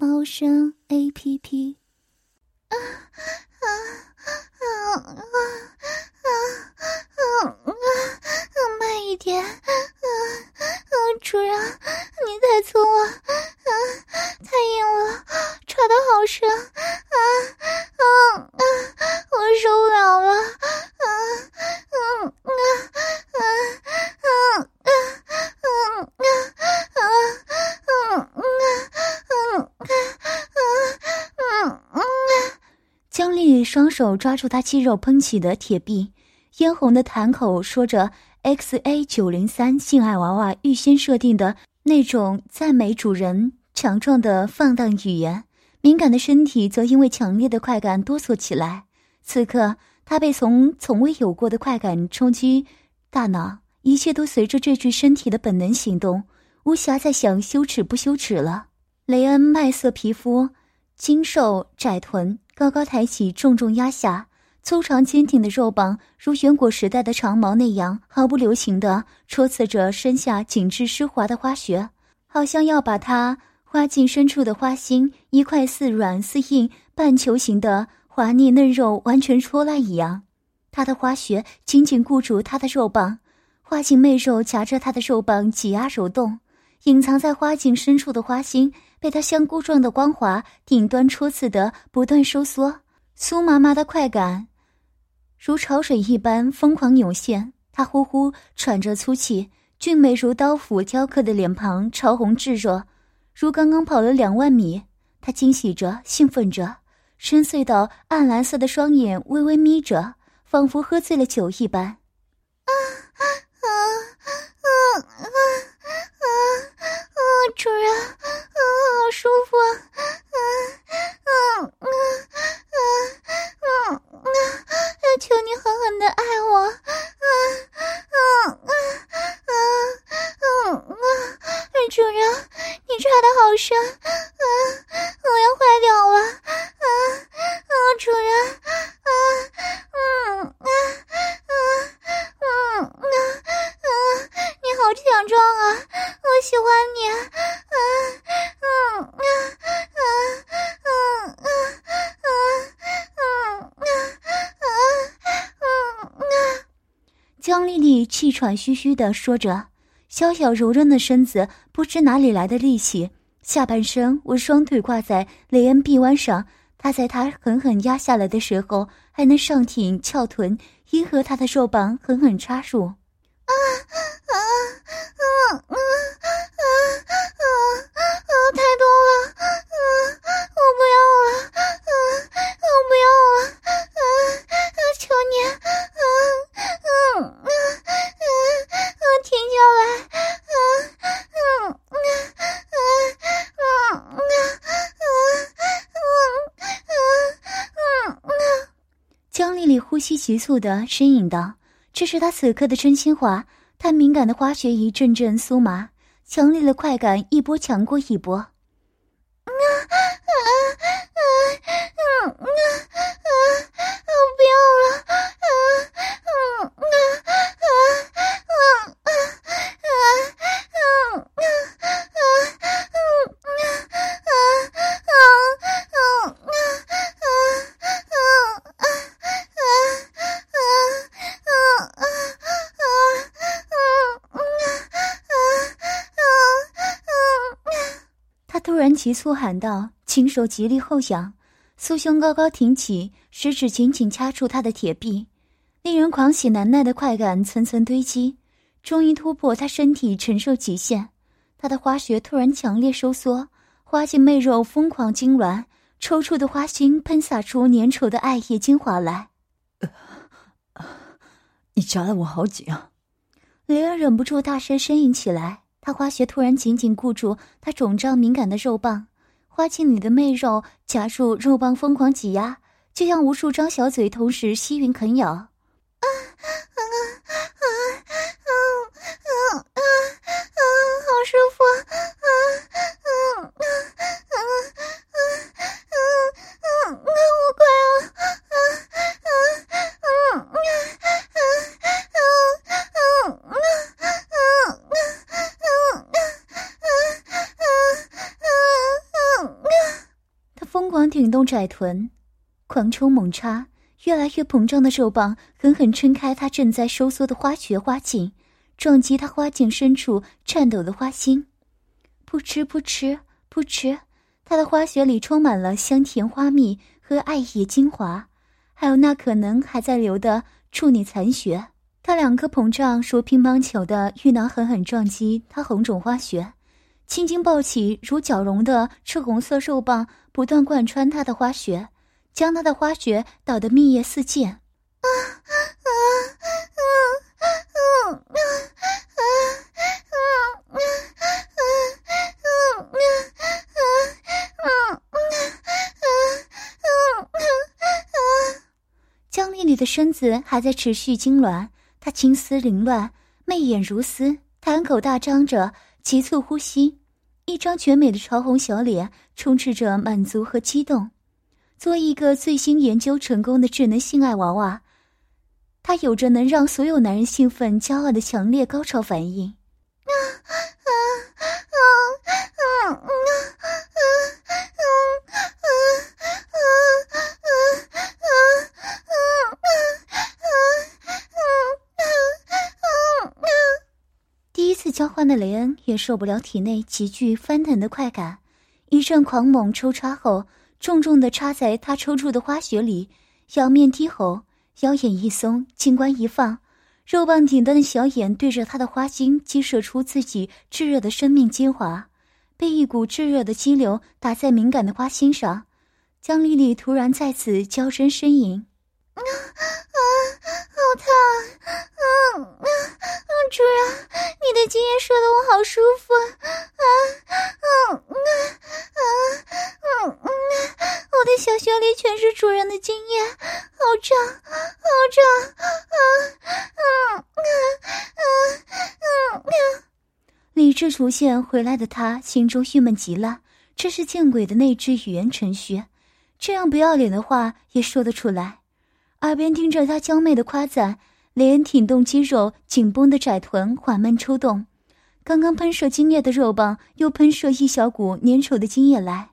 猫声 A P P。啊啊啊啊啊啊啊！慢一点，啊啊！主人，手抓住他肌肉喷起的铁臂，嫣红的痰口说着。X A 九零三性爱娃娃预先设定的那种赞美主人强壮的放荡语言，敏感的身体则因为强烈的快感哆嗦起来。此刻，他被从从未有过的快感冲击大脑，一切都随着这具身体的本能行动，无暇再想羞耻不羞耻了。雷恩麦色皮肤，精瘦窄臀，高高抬起，重重压下。粗长坚挺的肉棒如远古时代的长矛那样毫不留情地戳刺着身下紧致湿滑的花穴，好像要把它花茎深处的花心一块似软似硬半球形的滑腻嫩肉完全戳烂一样。他的花穴紧紧固住他的肉棒，花茎媚肉夹着他的肉棒挤压揉动，隐藏在花茎深处的花心被他香菇状的光滑顶端戳刺的不断收缩，酥麻麻的快感。如潮水一般疯狂涌现，他呼呼喘着粗气，俊美如刀斧雕刻的脸庞潮红炙热，如刚刚跑了两万米。他惊喜着，兴奋着，深邃到暗蓝色的双眼微微眯着，仿佛喝醉了酒一般。啊啊啊啊啊！主人，啊，好舒服啊！啊啊啊啊啊啊！求你狠狠的爱我，嗯嗯嗯嗯嗯嗯！主人，你插的好深，啊，我要坏掉了，啊啊！主人，啊嗯啊啊嗯啊啊！你好强壮啊，我喜欢你，啊嗯啊啊啊啊啊！江丽丽气喘吁吁的说着，小小柔韧的身子不知哪里来的力气，下半身我双腿挂在雷恩臂弯上，他在他狠狠压下来的时候，还能上挺翘臀，迎合他的肉棒狠狠插入。啊急促的呻吟道：“这是他此刻的真心话。”他敏感的花穴一阵阵酥麻，强烈的快感一波强过一波。急促喊道，轻手极力后仰。酥胸高高挺起，食指紧紧掐住他的铁臂，令人狂喜难耐的快感层层堆积，终于突破他身体承受极限。他的花穴突然强烈收缩，花茎媚肉疯狂痉挛，抽搐的花心喷洒出粘稠的艾叶精华来。你夹得我好紧啊！雷儿忍不住大声呻吟起来。他花穴突然紧紧固住他肿胀敏感的肉棒。花茎里的媚肉夹住肉棒疯狂挤压，就像无数张小嘴同时吸吮啃咬。啊啊啊啊啊啊啊啊！好舒服！啊啊啊啊啊啊啊！我快要……啊啊啊啊啊啊啊他狂挺动窄臀，狂抽猛插，越来越膨胀的肉棒狠狠撑开他正在收缩的花穴花茎，撞击他花茎深处颤抖的花心。噗嗤噗嗤噗嗤，他的花穴里充满了香甜花蜜和爱液精华，还有那可能还在流的处女残血。他两颗膨胀如乒乓球的玉囊狠狠撞击他红肿花穴。青筋暴起，如绞绒的赤红色肉棒不断贯穿他的花穴，将他的花穴捣得蜜液四溅。啊啊啊啊啊啊啊啊啊啊啊！江丽丽的身子还在持续痉挛，她青丝凌乱，媚眼如丝，潭口大张着，急促呼吸。一张绝美的潮红小脸充斥着满足和激动。作为一个最新研究成功的智能性爱娃娃，它有着能让所有男人兴奋、骄傲的强烈高潮反应。交欢的雷恩也受不了体内急剧翻腾的快感，一阵狂猛抽插后，重重的插在他抽搐的花穴里，仰面低吼，腰眼一松，金冠一放，肉棒顶端的小眼对着他的花心激射出自己炙热的生命精华，被一股炙热的激流打在敏感的花心上，江丽丽突然再次娇声呻吟。啊啊！好烫！啊啊啊！主人，你的经验射得我好舒服！啊啊啊啊啊啊！我的小穴里全是主人的经验，好胀，好胀！啊啊啊啊啊啊！理智出现回来的他，心中郁闷极了。这是见鬼的内置语言程序，这样不要脸的话也说得出来。耳边听着他娇媚的夸赞，连挺动肌肉紧绷的窄臀，缓慢抽动。刚刚喷射精液的肉棒又喷射一小股粘稠的精液来，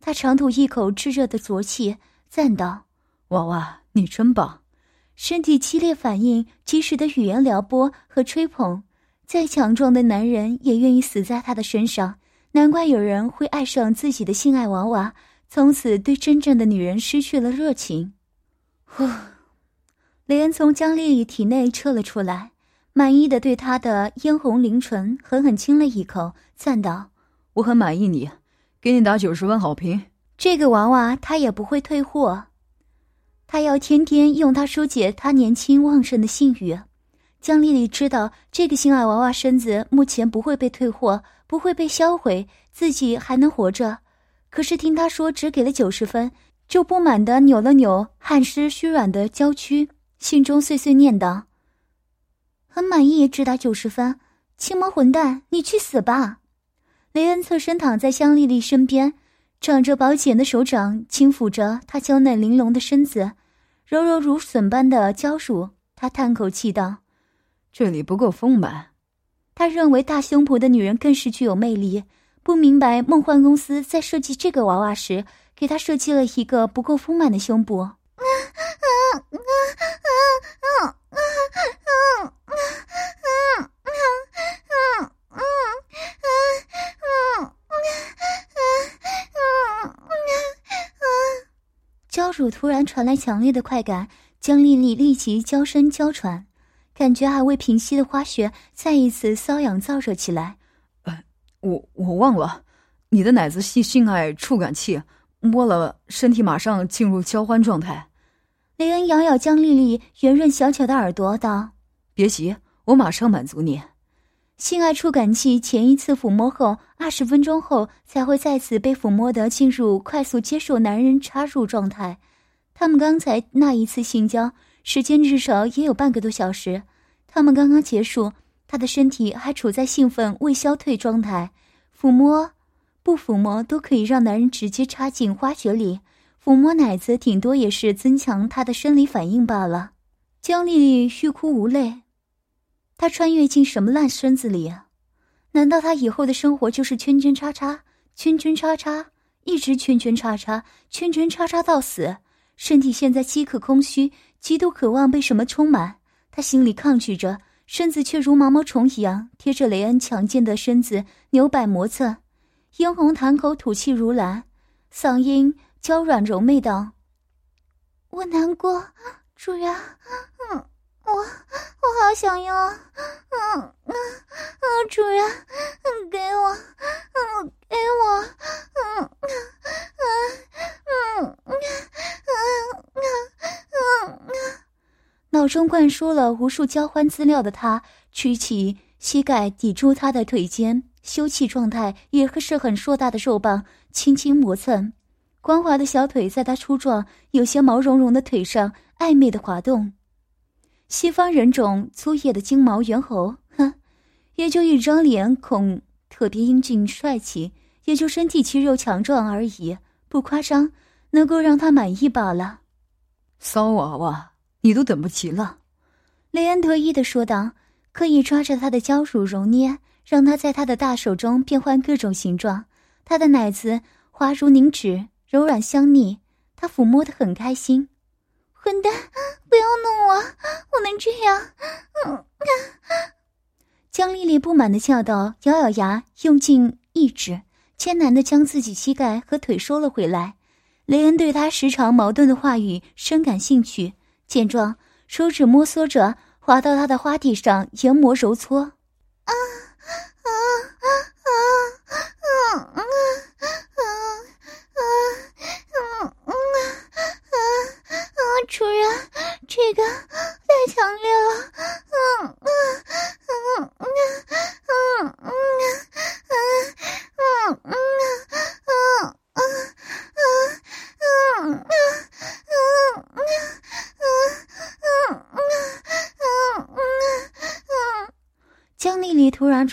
他长吐一口炙热的浊气，赞道：“娃娃，你真棒！”身体激烈反应，及时的语言撩拨和吹捧，再强壮的男人也愿意死在他的身上。难怪有人会爱上自己的性爱娃娃，从此对真正的女人失去了热情。呼，雷恩从江丽丽体内撤了出来，满意的对她的嫣红灵唇狠狠亲了一口，赞道：“我很满意你，给你打九十分好评。这个娃娃他也不会退货，他要天天用它疏解他年轻旺盛的性欲。”江丽丽知道这个性爱娃娃身子目前不会被退货，不会被销毁，自己还能活着。可是听他说只给了九十分。就不满的扭了扭汗湿虚软的娇躯，心中碎碎念道：“很满意，只打九十分。青毛混蛋，你去死吧！”雷恩侧身躺在香丽丽身边，长着薄茧的手掌轻抚着她娇嫩玲珑的身子，柔柔如笋般的娇乳。他叹口气道：“这里不够丰满。”他认为大胸脯的女人更是具有魅力，不明白梦幻公司在设计这个娃娃时。给他设计了一个不够丰满的胸部。娇乳突然传来强烈的快感，江丽丽立即娇声娇喘，感觉还未平息的花穴再一次瘙痒燥热起来。呃，我我忘了，你的奶子系性爱触感器。摸了，身体马上进入交欢状态。雷恩咬咬江丽丽圆润小巧的耳朵，道：“别急，我马上满足你。”性爱触感器前一次抚摸后，二十分钟后才会再次被抚摸的进入快速接受男人插入状态。他们刚才那一次性交时间至少也有半个多小时。他们刚刚结束，他的身体还处在兴奋未消退状态。抚摸、不抚摸都可以让男人直接插进花穴里。抚摸奶子顶多也是增强他的生理反应罢了。江丽丽欲哭无泪。她穿越进什么烂身子里啊？难道她以后的生活就是圈圈叉叉、圈圈叉叉，一直圈圈叉叉、圈圈叉叉到死？身体现在饥渴空虚，极度渴望被什么充满。她心里抗拒着，身子却如毛毛虫一样贴着雷恩强健的身子扭摆磨蹭，嫣红潭口吐气如兰，嗓音娇软柔媚道：“我难过，主人。”嗯。我我好想要，嗯嗯嗯，主人，给我，嗯，给我，嗯嗯嗯嗯嗯嗯嗯脑中灌输了无数交欢资料的他，举起膝盖抵住他的腿间，休憩状态也是很硕大的肉棒轻轻磨蹭，光滑的小腿在他粗壮、有些毛茸茸的腿上暧昧的滑动。西方人种粗野的金毛猿猴，哼，也就一张脸孔特别英俊帅气，也就身体肌肉强壮而已，不夸张，能够让他满意罢了。骚娃娃，你都等不及了，雷恩得意的说道，刻意抓着他的娇乳揉捏，让他在他的大手中变换各种形状。他的奶子滑如凝脂，柔软香腻，他抚摸的很开心。混蛋！不要弄我！我能这样？嗯。江丽丽不满的叫道，咬咬牙，用尽意志，艰难的将自己膝盖和腿收了回来。雷恩对他时常矛盾的话语深感兴趣，见状，手指摩挲着滑到他的花体上，研磨揉搓。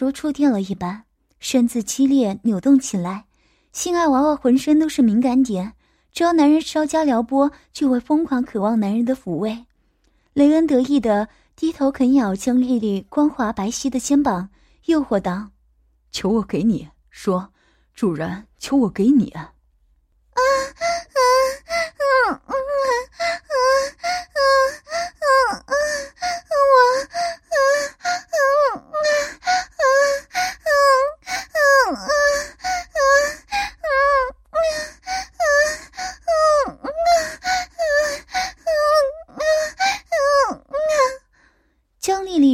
如触电了一般，身子激烈扭动起来，性爱娃娃浑身都是敏感点。只要男人稍加撩拨，就会疯狂渴望男人的抚慰。雷恩得意的低头啃咬江丽丽光滑白皙的肩膀，诱惑道：“求我给你说，主人，求我给你。”啊啊啊啊啊啊啊！我。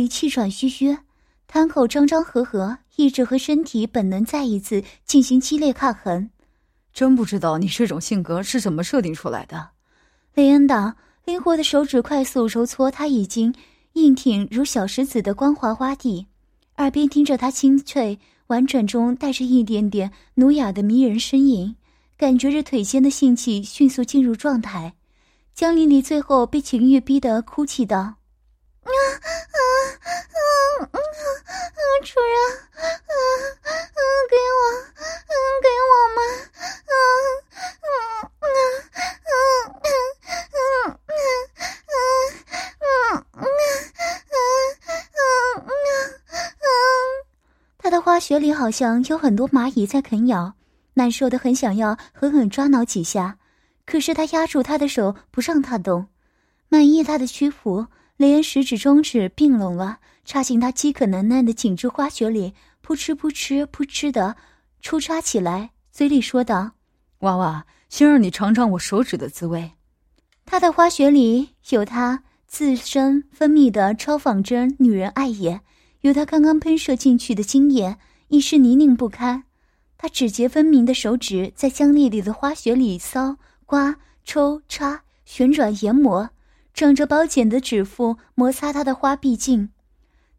气喘吁吁，滩口张张合合，意志和身体本能再一次进行激烈抗衡。真不知道你这种性格是怎么设定出来的。雷恩道，灵活的手指快速揉搓他已经硬挺如小石子的光滑花地，耳边听着他清脆婉转中带着一点点奴雅的迷人呻吟，感觉着腿间的性气迅速进入状态。江丽丽最后被情欲逼得哭泣道。主人，啊啊，给我，啊，给我们，嗯嗯嗯嗯嗯嗯嗯嗯嗯嗯嗯！他的花穴里好像有很多蚂蚁在啃咬，难受的很，想要狠狠抓挠几下，可是他压住他的手，不让他动，满意他的屈服。雷恩食指、中指并拢了，插进他饥渴难耐的紧致花穴里，扑哧扑哧扑哧的抽插起来，嘴里说道：“娃娃，先让你尝尝我手指的滋味。”他的花穴里有他自身分泌的超仿真女人爱液，有他刚刚喷射进去的精液，已是泥泞不堪。他指节分明的手指在江丽丽的花穴里搔、刮、抽、插、旋转、研磨。长着薄茧的指腹摩擦她的花臂茎，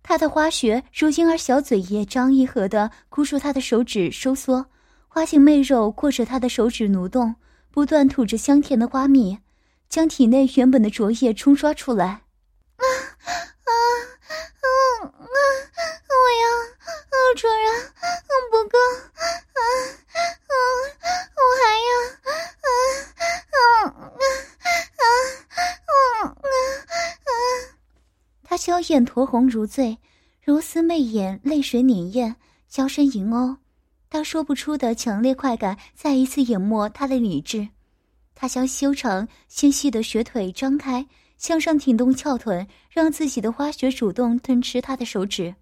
他的花穴如婴儿小嘴一张一合的箍住他的手指收缩，花形媚肉过着他的手指蠕动，不断吐着香甜的花蜜，将体内原本的浊液冲刷出来。啊啊啊啊！我要，啊主人，不够，啊啊！我还要，啊啊啊啊啊啊！眼酡红如醉，如丝媚眼，泪水潋滟，娇声吟哦。他说不出的强烈快感再一次淹没他的理智。他将修长纤细的雪腿张开，向上挺动翘臀，让自己的花穴主动吞吃他的手指，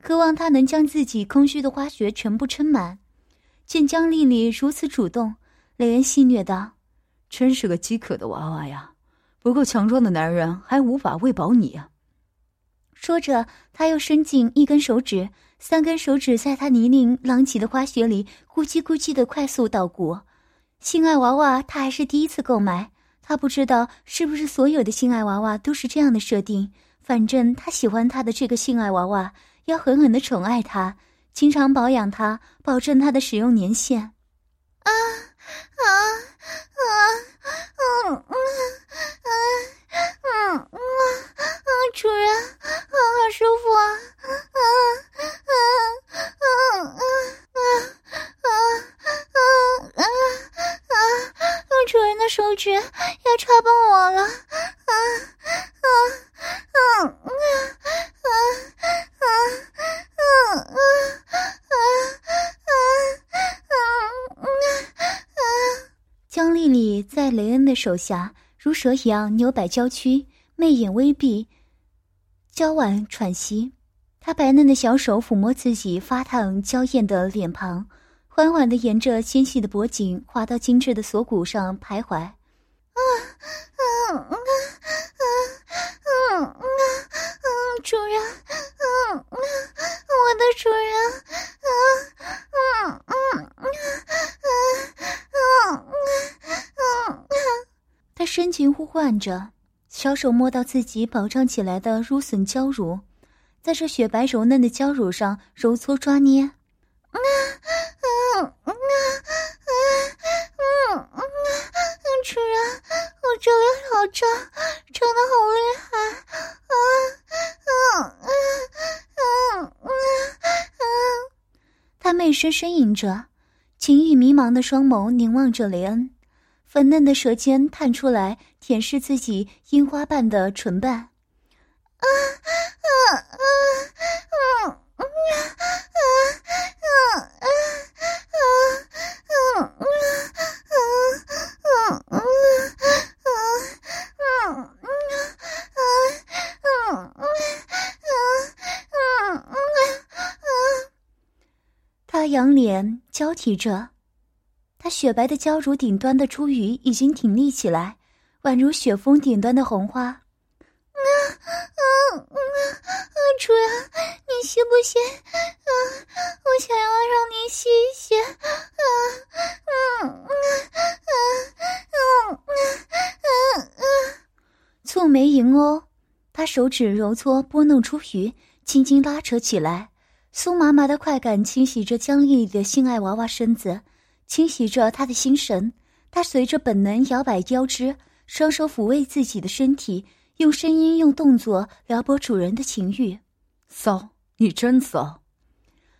渴望他能将自己空虚的花穴全部撑满。见江丽丽如此主动，雷恩戏谑道：“真是个饥渴的娃娃呀！不够强壮的男人还无法喂饱你啊！”说着，他又伸进一根手指，三根手指在他泥泞狼藉的花穴里咕叽咕叽的快速捣鼓。性爱娃娃他还是第一次购买，他不知道是不是所有的性爱娃娃都是这样的设定。反正他喜欢他的这个性爱娃娃，要狠狠的宠爱他，经常保养他，保证他的使用年限。手下如蛇一样扭摆娇躯，媚眼微闭，娇婉喘息。她白嫩的小手抚摸自己发烫娇艳的脸庞，缓缓地沿着纤细的脖颈滑到精致的锁骨上徘徊。啊啊啊啊啊啊！主人，啊啊，我的主人，啊啊啊啊啊啊啊！他深情呼唤着，小手摸到自己饱胀起来的乳笋娇乳，在这雪白柔嫩的娇乳上揉搓抓捏。啊啊啊啊啊啊！主人，我这里好胀，胀得好厉害！啊啊啊啊啊啊！他媚声呻吟着，情欲迷茫的双眸凝望着雷恩，粉嫩的舌尖探出来舔舐自己樱花瓣的唇瓣。啊啊啊啊啊啊啊啊啊啊啊啊啊他仰脸交替着，他雪白的娇乳顶端的珠羽已经挺立起来，宛如雪峰顶端的红花。啊啊啊啊！主人，你吸不吸？啊，我想要让你吸一吸。啊啊啊啊啊啊啊！蹙眉迎哦，他手指揉搓拨弄出鱼，轻轻拉扯起来。酥麻麻的快感侵袭着江丽丽的性爱娃娃身子，侵袭着他的心神。他随着本能摇摆腰肢，双手抚慰自己的身体，用声音、用动作撩拨主人的情欲。骚，你真骚！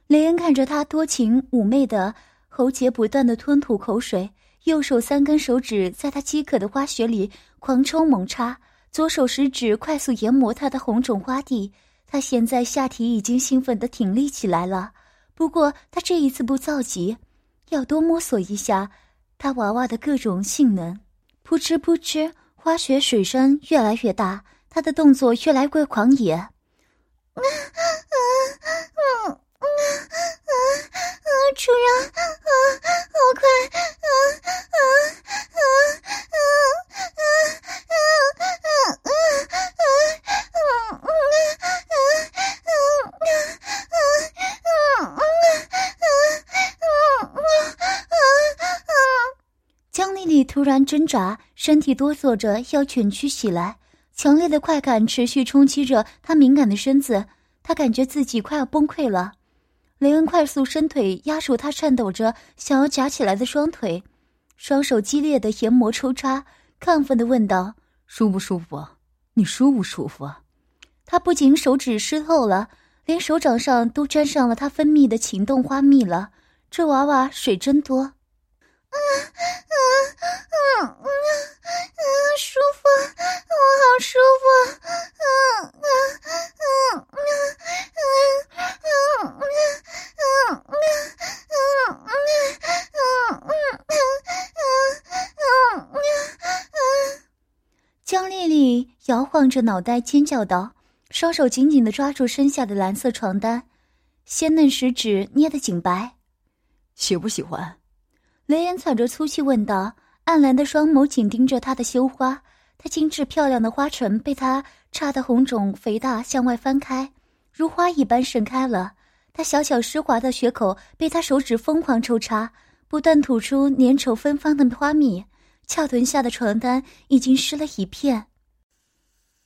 雷恩看着他多情妩媚的喉结不断的吞吐口水，右手三根手指在他饥渴的花穴里狂抽猛插，左手食指快速研磨他的红肿花蒂。他现在下体已经兴奋的挺立起来了，不过他这一次不着急，要多摸索一下他娃娃的各种性能。扑哧扑哧，花雪水声越来越大，他的动作越来越狂野。啊啊啊啊啊啊！主人，啊，好快！啊啊啊啊啊啊啊啊啊突然挣扎，身体哆嗦着要蜷曲起来，强烈的快感持续冲击着他敏感的身子。他感觉自己快要崩溃了。雷恩快速伸腿压住他颤抖着想要夹起来的双腿，双手激烈的研磨抽插，亢奋的问道：“舒不舒服？你舒不舒服？”他不仅手指湿透了，连手掌上都沾上了他分泌的情动花蜜了。这娃娃水真多。嗯嗯着脑袋，尖叫道。双手紧紧的抓住身下的蓝色床单，鲜嫩食指捏得紧白。喜不喜欢？雷恩喘着粗气问道。暗蓝的双眸紧盯着他的羞花，他精致漂亮的花唇被他插得红肿肥大，向外翻开，如花一般盛开了。他小巧湿滑的血口被他手指疯狂抽插，不断吐出粘稠芬芳的花蜜。翘臀下的床单已经湿了一片。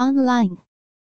Online